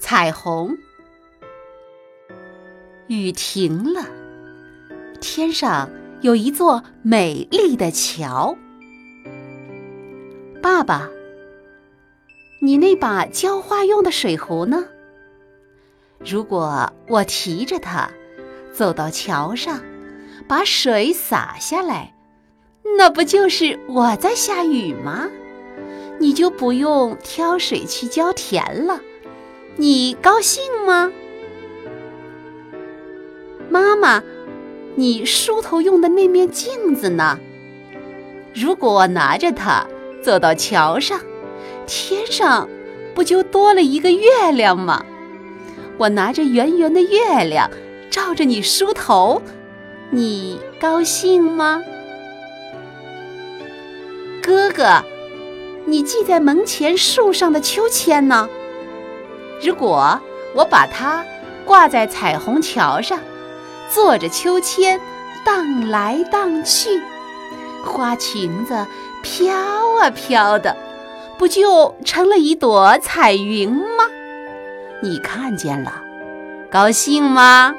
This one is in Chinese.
彩虹。雨停了，天上有一座美丽的桥。爸爸，你那把浇花用的水壶呢？如果我提着它走到桥上，把水洒下来，那不就是我在下雨吗？你就不用挑水去浇田了，你高兴吗？妈妈，你梳头用的那面镜子呢？如果我拿着它走到桥上，天上不就多了一个月亮吗？我拿着圆圆的月亮照着你梳头，你高兴吗？哥哥，你系在门前树上的秋千呢？如果我把它挂在彩虹桥上。坐着秋千荡来荡去，花裙子飘啊飘的，不就成了一朵彩云吗？你看见了，高兴吗？